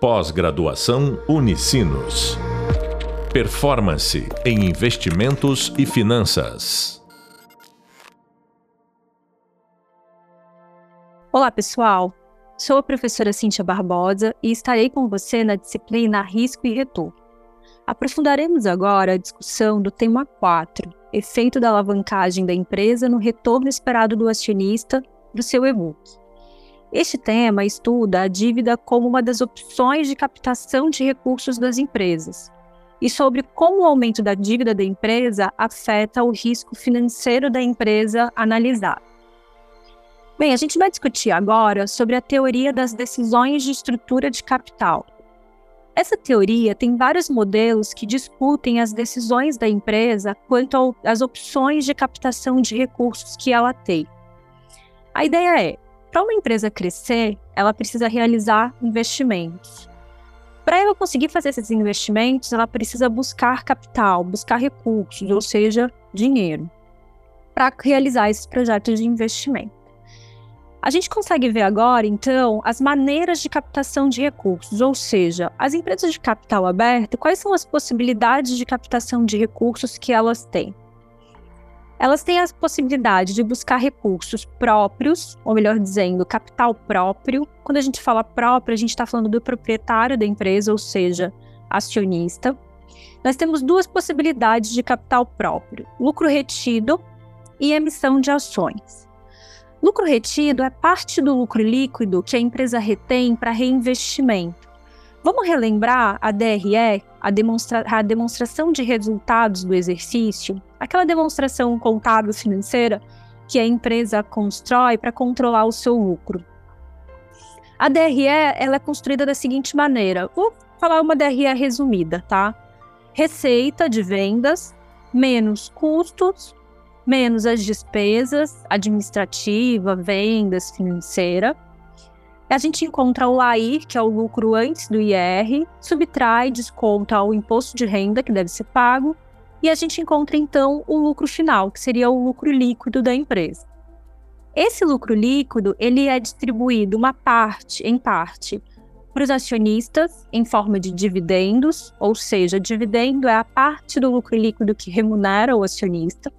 Pós-graduação Unicinos. Performance em investimentos e finanças. Olá, pessoal. Sou a professora Cíntia Barbosa e estarei com você na disciplina Risco e Retorno. Aprofundaremos agora a discussão do tema 4, efeito da alavancagem da empresa no retorno esperado do acionista do seu e-book. Este tema estuda a dívida como uma das opções de captação de recursos das empresas e sobre como o aumento da dívida da empresa afeta o risco financeiro da empresa analisada. Bem, a gente vai discutir agora sobre a teoria das decisões de estrutura de capital. Essa teoria tem vários modelos que discutem as decisões da empresa quanto às opções de captação de recursos que ela tem. A ideia é para uma empresa crescer, ela precisa realizar investimentos. Para ela conseguir fazer esses investimentos, ela precisa buscar capital, buscar recursos, ou seja, dinheiro, para realizar esses projetos de investimento. A gente consegue ver agora, então, as maneiras de captação de recursos, ou seja, as empresas de capital aberto, quais são as possibilidades de captação de recursos que elas têm elas têm a possibilidade de buscar recursos próprios, ou melhor dizendo, capital próprio. Quando a gente fala próprio, a gente está falando do proprietário da empresa, ou seja, acionista. Nós temos duas possibilidades de capital próprio: lucro retido e emissão de ações. Lucro retido é parte do lucro líquido que a empresa retém para reinvestimento. Vamos relembrar a DRE, a, demonstra a demonstração de resultados do exercício, aquela demonstração contábil financeira que a empresa constrói para controlar o seu lucro. A DRE ela é construída da seguinte maneira: vou falar uma DRE resumida, tá? Receita de vendas menos custos menos as despesas administrativa, vendas, financeira a gente encontra o LAIR, que é o lucro antes do IR, subtrai, desconta o imposto de renda que deve ser pago, e a gente encontra então o lucro final, que seria o lucro líquido da empresa. Esse lucro líquido, ele é distribuído uma parte, em parte, para os acionistas em forma de dividendos, ou seja, dividendo é a parte do lucro líquido que remunera o acionista.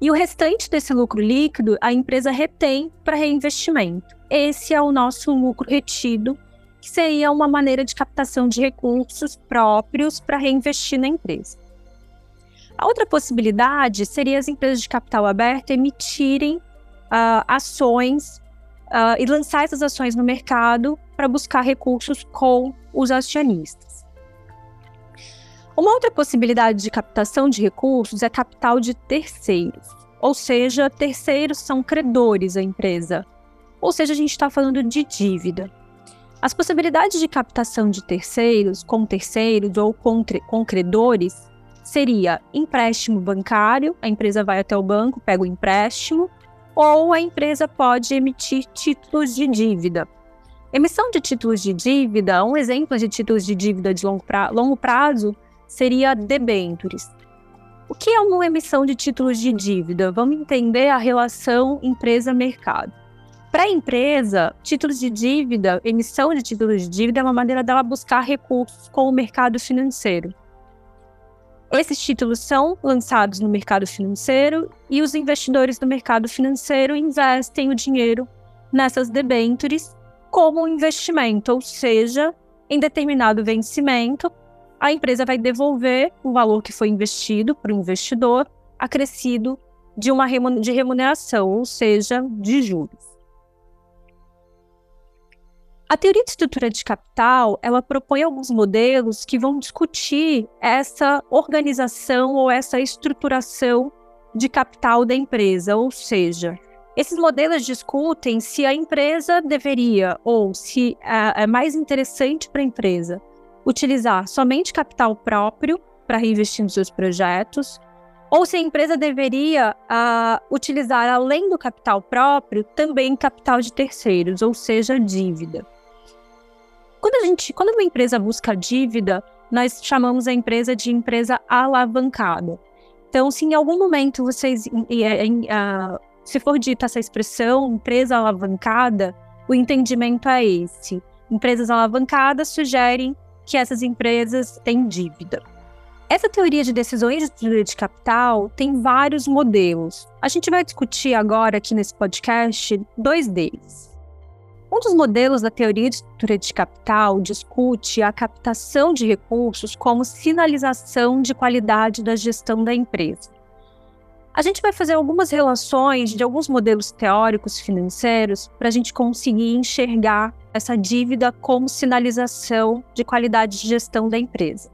E o restante desse lucro líquido a empresa retém para reinvestimento. Esse é o nosso lucro retido, que seria uma maneira de captação de recursos próprios para reinvestir na empresa. A outra possibilidade seria as empresas de capital aberto emitirem uh, ações uh, e lançar essas ações no mercado para buscar recursos com os acionistas. Uma outra possibilidade de captação de recursos é capital de terceiros, ou seja, terceiros são credores à empresa, ou seja, a gente está falando de dívida. As possibilidades de captação de terceiros, com terceiros ou com, com credores, seria empréstimo bancário, a empresa vai até o banco, pega o empréstimo, ou a empresa pode emitir títulos de dívida. Emissão de títulos de dívida, um exemplo de títulos de dívida de longo, pra, longo prazo seria debêntures. O que é uma emissão de títulos de dívida? Vamos entender a relação empresa-mercado. Para a empresa, títulos de dívida, emissão de títulos de dívida é uma maneira dela buscar recursos com o mercado financeiro. Esses títulos são lançados no mercado financeiro e os investidores do mercado financeiro investem o dinheiro nessas debêntures como um investimento, ou seja, em determinado vencimento, a empresa vai devolver o valor que foi investido para o investidor, acrescido de uma de remuneração, ou seja, de juros. A teoria de estrutura de capital, ela propõe alguns modelos que vão discutir essa organização ou essa estruturação de capital da empresa, ou seja, esses modelos discutem se a empresa deveria ou se é, é mais interessante para a empresa utilizar somente capital próprio para reinvestir nos seus projetos, ou se a empresa deveria uh, utilizar, além do capital próprio, também capital de terceiros, ou seja, dívida. Quando, a gente, quando uma empresa busca dívida, nós chamamos a empresa de empresa alavancada. Então, se em algum momento vocês, uh, se for dita essa expressão, empresa alavancada, o entendimento é esse empresas alavancadas sugerem que essas empresas têm dívida. Essa teoria de decisões de capital tem vários modelos. A gente vai discutir agora aqui nesse podcast dois deles. Um dos modelos da teoria de estrutura de capital discute a captação de recursos como sinalização de qualidade da gestão da empresa. A gente vai fazer algumas relações de alguns modelos teóricos financeiros para a gente conseguir enxergar essa dívida como sinalização de qualidade de gestão da empresa.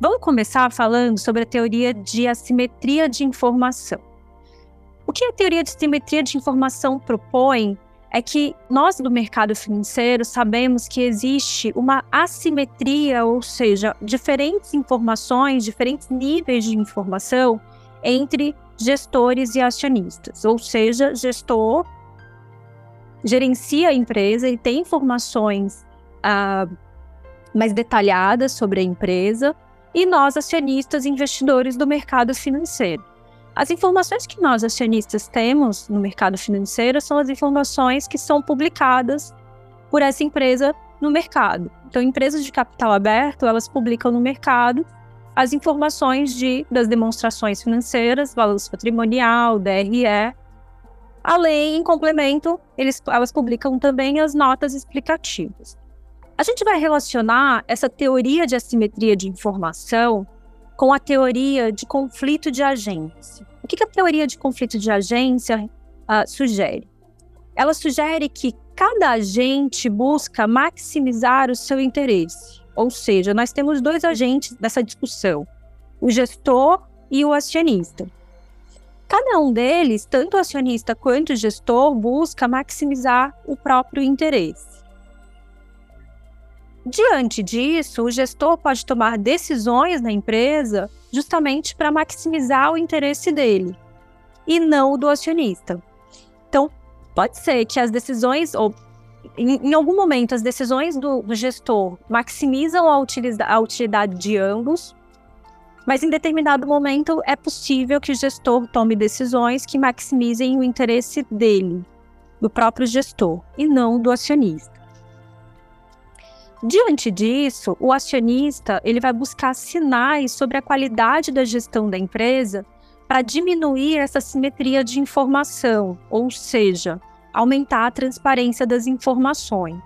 Vamos começar falando sobre a teoria de assimetria de informação. O que a teoria de assimetria de informação propõe é que nós do mercado financeiro sabemos que existe uma assimetria, ou seja, diferentes informações, diferentes níveis de informação entre gestores e acionistas. Ou seja, gestor gerencia a empresa e tem informações ah, mais detalhadas sobre a empresa, e nós, acionistas investidores do mercado financeiro. As informações que nós, acionistas, temos no mercado financeiro são as informações que são publicadas por essa empresa no mercado. Então, empresas de capital aberto, elas publicam no mercado as informações de, das demonstrações financeiras, balanço patrimonial, DRE. Além, em complemento, eles, elas publicam também as notas explicativas. A gente vai relacionar essa teoria de assimetria de informação com a teoria de conflito de agência. O que, que a teoria de conflito de agência uh, sugere? Ela sugere que cada agente busca maximizar o seu interesse. Ou seja, nós temos dois agentes nessa discussão: o gestor e o acionista. Cada um deles, tanto o acionista quanto o gestor, busca maximizar o próprio interesse. Diante disso, o gestor pode tomar decisões na empresa justamente para maximizar o interesse dele e não o do acionista. Então, pode ser que as decisões, ou em, em algum momento, as decisões do, do gestor maximizam a, a utilidade de ambos, mas em determinado momento é possível que o gestor tome decisões que maximizem o interesse dele, do próprio gestor, e não do acionista. Diante disso, o acionista ele vai buscar sinais sobre a qualidade da gestão da empresa para diminuir essa simetria de informação, ou seja, aumentar a transparência das informações.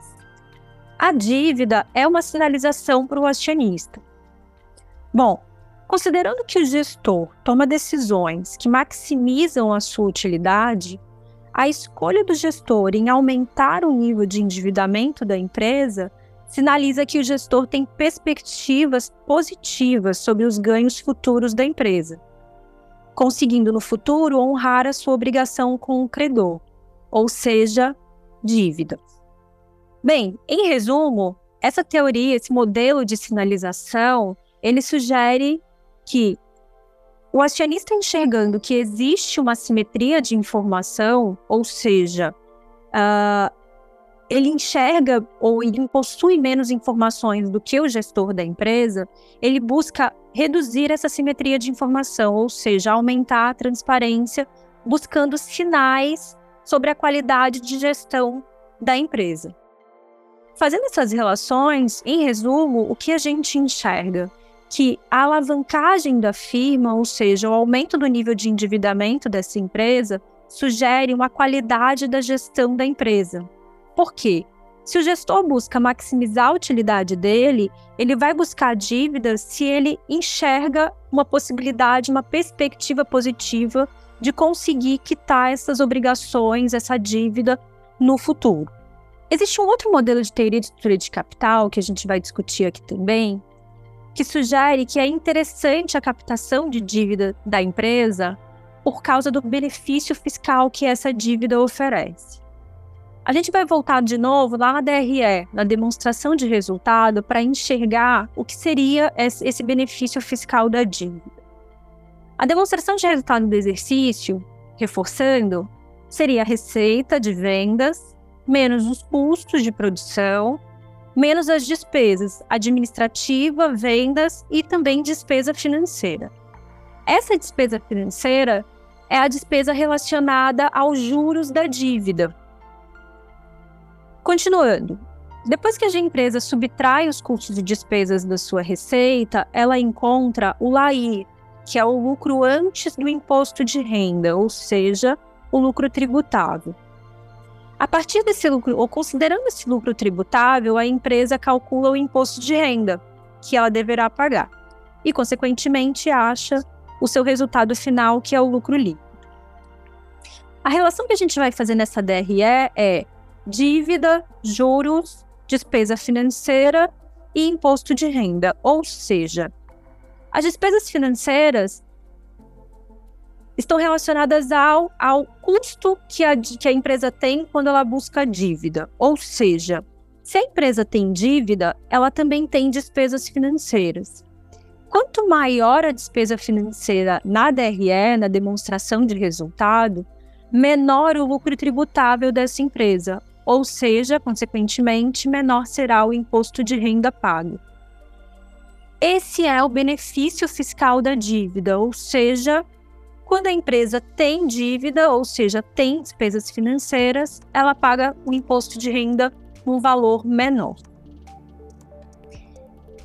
A dívida é uma sinalização para o acionista. Bom, considerando que o gestor toma decisões que maximizam a sua utilidade, a escolha do gestor em aumentar o nível de endividamento da empresa sinaliza que o gestor tem perspectivas positivas sobre os ganhos futuros da empresa, conseguindo no futuro honrar a sua obrigação com o credor, ou seja, dívida. Bem, em resumo, essa teoria, esse modelo de sinalização, ele sugere que o acionista enxergando que existe uma simetria de informação, ou seja, uh, ele enxerga ou ele possui menos informações do que o gestor da empresa, ele busca reduzir essa simetria de informação, ou seja, aumentar a transparência, buscando sinais sobre a qualidade de gestão da empresa. Fazendo essas relações, em resumo, o que a gente enxerga? Que a alavancagem da firma, ou seja, o aumento do nível de endividamento dessa empresa, sugere uma qualidade da gestão da empresa, por quê? Se o gestor busca maximizar a utilidade dele, ele vai buscar dívidas se ele enxerga uma possibilidade, uma perspectiva positiva de conseguir quitar essas obrigações, essa dívida no futuro. Existe um outro modelo de teoria de estrutura de capital que a gente vai discutir aqui também, que sugere que é interessante a captação de dívida da empresa por causa do benefício fiscal que essa dívida oferece. A gente vai voltar de novo lá na DRE, na demonstração de resultado, para enxergar o que seria esse benefício fiscal da dívida. A demonstração de resultado do exercício, reforçando, seria a receita de vendas menos os custos de produção, menos as despesas administrativa, vendas e também despesa financeira. Essa despesa financeira é a despesa relacionada aos juros da dívida, Continuando, Depois que a empresa subtrai os custos e despesas da sua receita, ela encontra o LAI, que é o lucro antes do imposto de renda, ou seja, o lucro tributável. A partir desse lucro, ou considerando esse lucro tributável, a empresa calcula o imposto de renda que ela deverá pagar e, consequentemente, acha o seu resultado final, que é o lucro líquido. A relação que a gente vai fazer nessa DRE é dívida, juros despesa financeira e imposto de renda. Ou seja, as despesas financeiras estão relacionadas ao, ao custo que a, que a empresa tem quando ela busca dívida. Ou seja, se a empresa tem dívida, ela também tem despesas financeiras. Quanto maior a despesa financeira na DRE, na demonstração de resultado, menor o lucro tributável dessa empresa, ou seja, consequentemente, menor será o imposto de renda pago. Esse é o benefício fiscal da dívida, ou seja, quando a empresa tem dívida, ou seja, tem despesas financeiras, ela paga o imposto de renda um valor menor.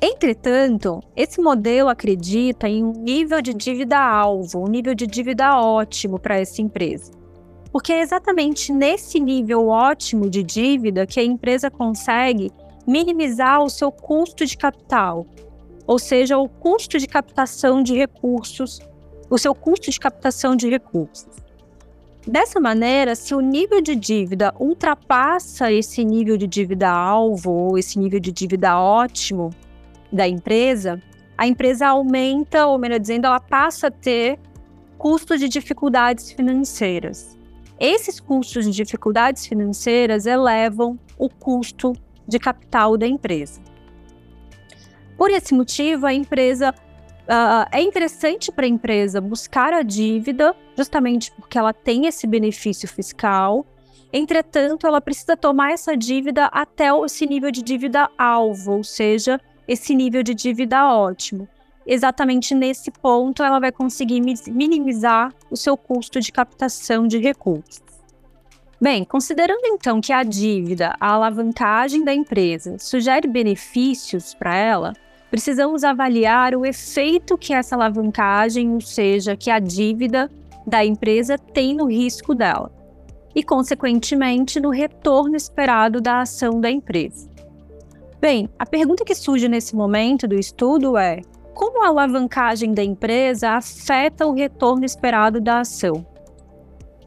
Entretanto, esse modelo acredita em um nível de dívida alvo, um nível de dívida ótimo para essa empresa. Porque é exatamente nesse nível ótimo de dívida que a empresa consegue minimizar o seu custo de capital, ou seja, o custo de captação de recursos, o seu custo de captação de recursos. Dessa maneira, se o nível de dívida ultrapassa esse nível de dívida alvo ou esse nível de dívida ótimo da empresa, a empresa aumenta, ou melhor dizendo, ela passa a ter custos de dificuldades financeiras. Esses custos de dificuldades financeiras elevam o custo de capital da empresa. Por esse motivo, a empresa uh, é interessante para a empresa buscar a dívida, justamente porque ela tem esse benefício fiscal. Entretanto, ela precisa tomar essa dívida até esse nível de dívida alvo, ou seja, esse nível de dívida ótimo exatamente nesse ponto ela vai conseguir minimizar o seu custo de captação de recursos. Bem, considerando então que a dívida, a alavancagem da empresa, sugere benefícios para ela, precisamos avaliar o efeito que essa alavancagem, ou seja, que a dívida da empresa tem no risco dela e, consequentemente, no retorno esperado da ação da empresa. Bem, a pergunta que surge nesse momento do estudo é: como a alavancagem da empresa afeta o retorno esperado da ação?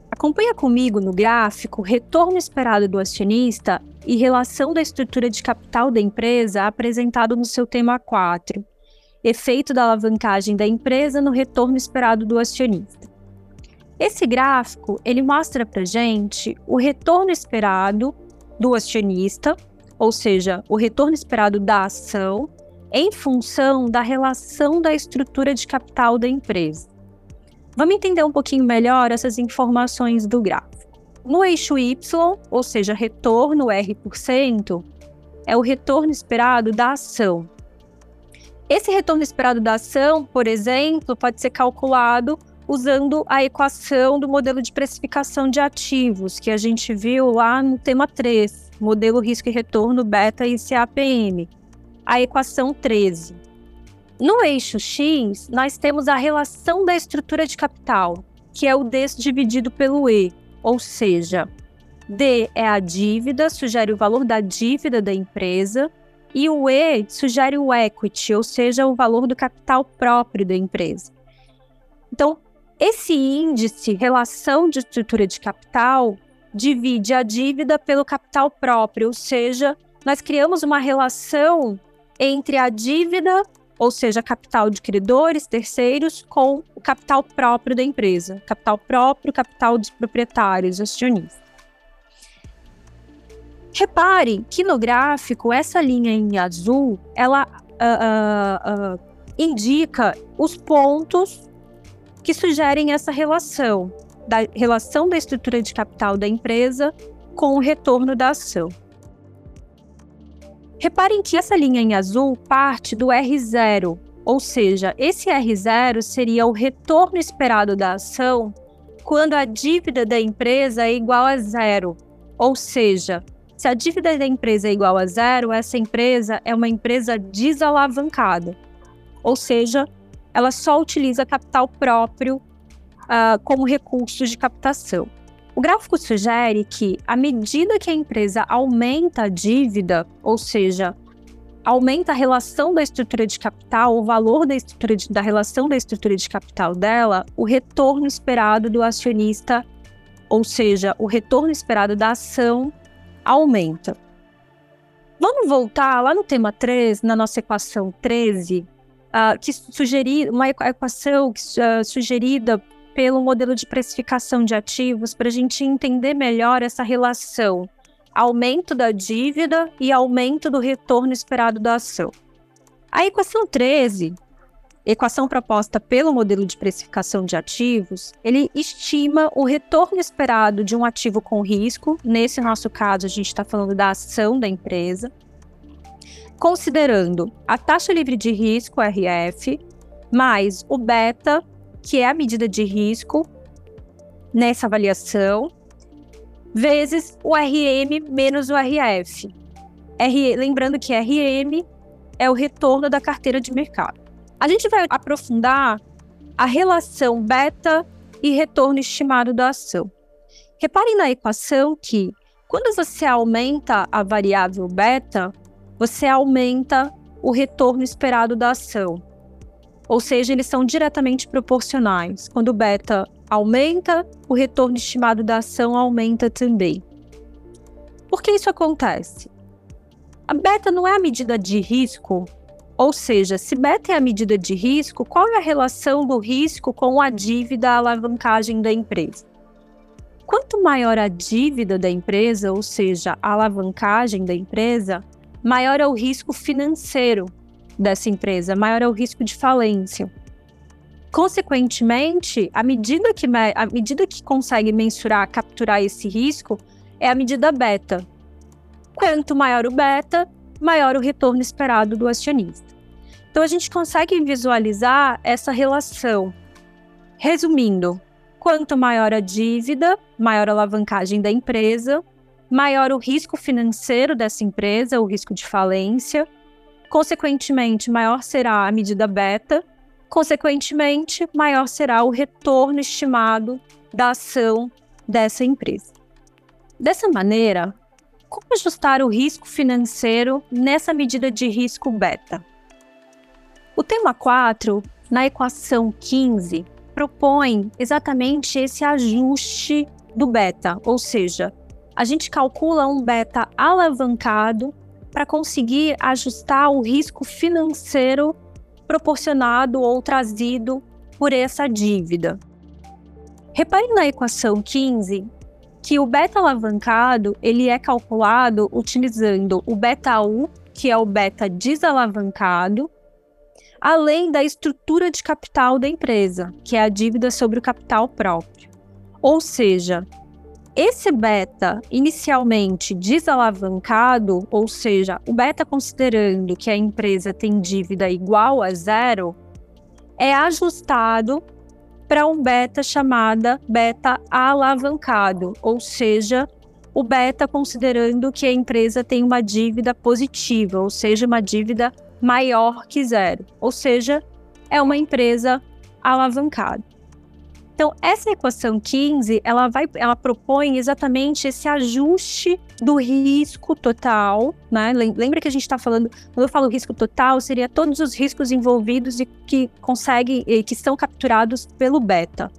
Acompanha comigo no gráfico retorno esperado do acionista e relação da estrutura de capital da empresa apresentado no seu tema 4, efeito da alavancagem da empresa no retorno esperado do acionista. Esse gráfico ele mostra para gente o retorno esperado do acionista, ou seja, o retorno esperado da ação em função da relação da estrutura de capital da empresa. Vamos entender um pouquinho melhor essas informações do gráfico. No eixo Y, ou seja, retorno R%, é o retorno esperado da ação. Esse retorno esperado da ação, por exemplo, pode ser calculado usando a equação do modelo de precificação de ativos, que a gente viu lá no tema 3, modelo risco e retorno beta e CAPM a equação 13. No eixo X, nós temos a relação da estrutura de capital, que é o D dividido pelo E, ou seja, D é a dívida, sugere o valor da dívida da empresa, e o E sugere o equity, ou seja, o valor do capital próprio da empresa. Então, esse índice, relação de estrutura de capital, divide a dívida pelo capital próprio, ou seja, nós criamos uma relação entre a dívida, ou seja, capital de credores, terceiros, com o capital próprio da empresa. Capital próprio, capital dos proprietários, acionistas. Repare que no gráfico, essa linha em azul, ela uh, uh, uh, indica os pontos que sugerem essa relação, da relação da estrutura de capital da empresa com o retorno da ação. Reparem que essa linha em azul parte do R0, ou seja, esse R0 seria o retorno esperado da ação quando a dívida da empresa é igual a zero. Ou seja, Se a dívida da empresa é igual a zero, essa empresa é uma empresa desalavancada. Ou seja, ela só utiliza capital próprio uh, como recurso de captação. O gráfico sugere que, à medida que a empresa aumenta a dívida, ou seja, aumenta a relação da estrutura de capital, o valor da, estrutura de, da relação da estrutura de capital dela, o retorno esperado do acionista, ou seja, o retorno esperado da ação, aumenta. Vamos voltar lá no tema 3, na nossa equação 13, uh, ah, que sugeri uma equação uh, sugerida pelo modelo de precificação de ativos para a gente entender melhor essa relação. Aumento da dívida e aumento do retorno esperado da ação. A equação 13, equação proposta pelo modelo de precificação de ativos, ele estima o retorno esperado de um ativo com risco, nesse nosso caso a gente está falando da ação da empresa, considerando a taxa livre de risco, RF, mais o beta que é a medida de risco nessa avaliação, vezes o RM menos o RF. R, lembrando que RM é o retorno da carteira de mercado. A gente vai aprofundar a relação beta e retorno estimado da ação. Reparem na equação que, quando você aumenta a variável beta, você aumenta o retorno esperado da ação. Ou seja, eles são diretamente proporcionais. Quando o beta aumenta, o retorno estimado da ação aumenta também. Por que isso acontece? A beta não é a medida de risco, ou seja, se beta é a medida de risco, qual é a relação do risco com a dívida, a alavancagem da empresa? Quanto maior a dívida da empresa, ou seja, a alavancagem da empresa, maior é o risco financeiro dessa empresa, maior é o risco de falência. Consequentemente, a medida que, a medida que consegue mensurar, capturar esse risco é a medida beta. Quanto maior o beta, maior o retorno esperado do acionista. Então a gente consegue visualizar essa relação. Resumindo, quanto maior a dívida, maior a alavancagem da empresa, maior o risco financeiro dessa empresa, o risco de falência, Consequentemente, maior será a medida beta, consequentemente, maior será o retorno estimado da ação dessa empresa. Dessa maneira, como ajustar o risco financeiro nessa medida de risco beta? O tema 4, na equação 15, propõe exatamente esse ajuste do beta, ou seja, a gente calcula um beta alavancado para conseguir ajustar o risco financeiro proporcionado ou trazido por essa dívida. Repare na equação 15 que o beta alavancado ele é calculado utilizando o beta U, que é o beta desalavancado, além da estrutura de capital da empresa, que é a dívida sobre o capital próprio. Ou seja, esse beta, inicialmente desalavancado, ou seja, o beta considerando que a empresa tem dívida igual a zero, é ajustado para um beta chamada beta alavancado, ou seja, o beta considerando que a empresa tem uma dívida positiva, ou seja, uma dívida maior que zero, ou seja, é uma empresa alavancada. Então, essa equação 15, ela vai, ela propõe exatamente esse ajuste do risco total, né? Lembra que a gente está falando, quando eu falo risco total, seria todos os riscos envolvidos e que conseguem, que estão capturados pelo beta.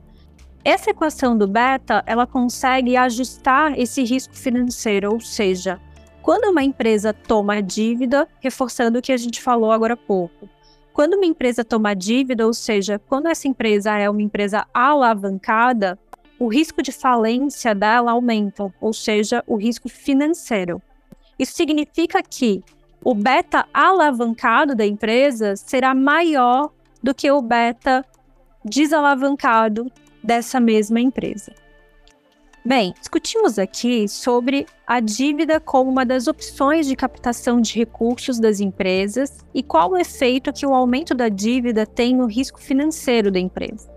Essa equação do beta, ela consegue ajustar esse risco financeiro, ou seja, quando uma empresa toma dívida, reforçando o que a gente falou agora há pouco, quando uma empresa toma dívida, ou seja, quando essa empresa é uma empresa alavancada, o risco de falência dela aumenta, ou seja, o risco financeiro. Isso significa que o beta alavancado da empresa será maior do que o beta desalavancado dessa mesma empresa. Bem, discutimos aqui sobre a dívida como uma das opções de captação de recursos das empresas e qual o efeito que o aumento da dívida tem no risco financeiro da empresa.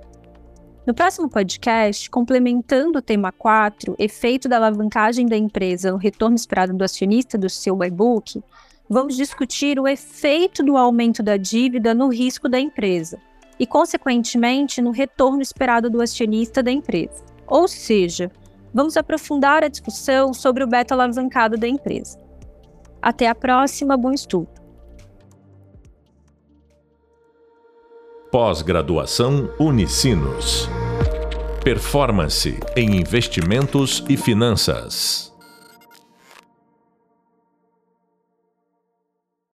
No próximo podcast, complementando o tema 4, efeito da alavancagem da empresa no retorno esperado do acionista do seu e-book, vamos discutir o efeito do aumento da dívida no risco da empresa e, consequentemente, no retorno esperado do acionista da empresa. Ou seja, vamos aprofundar a discussão sobre o beta alavancado da empresa. Até a próxima, bom estudo! Pós-graduação Unicinos. Performance em investimentos e finanças.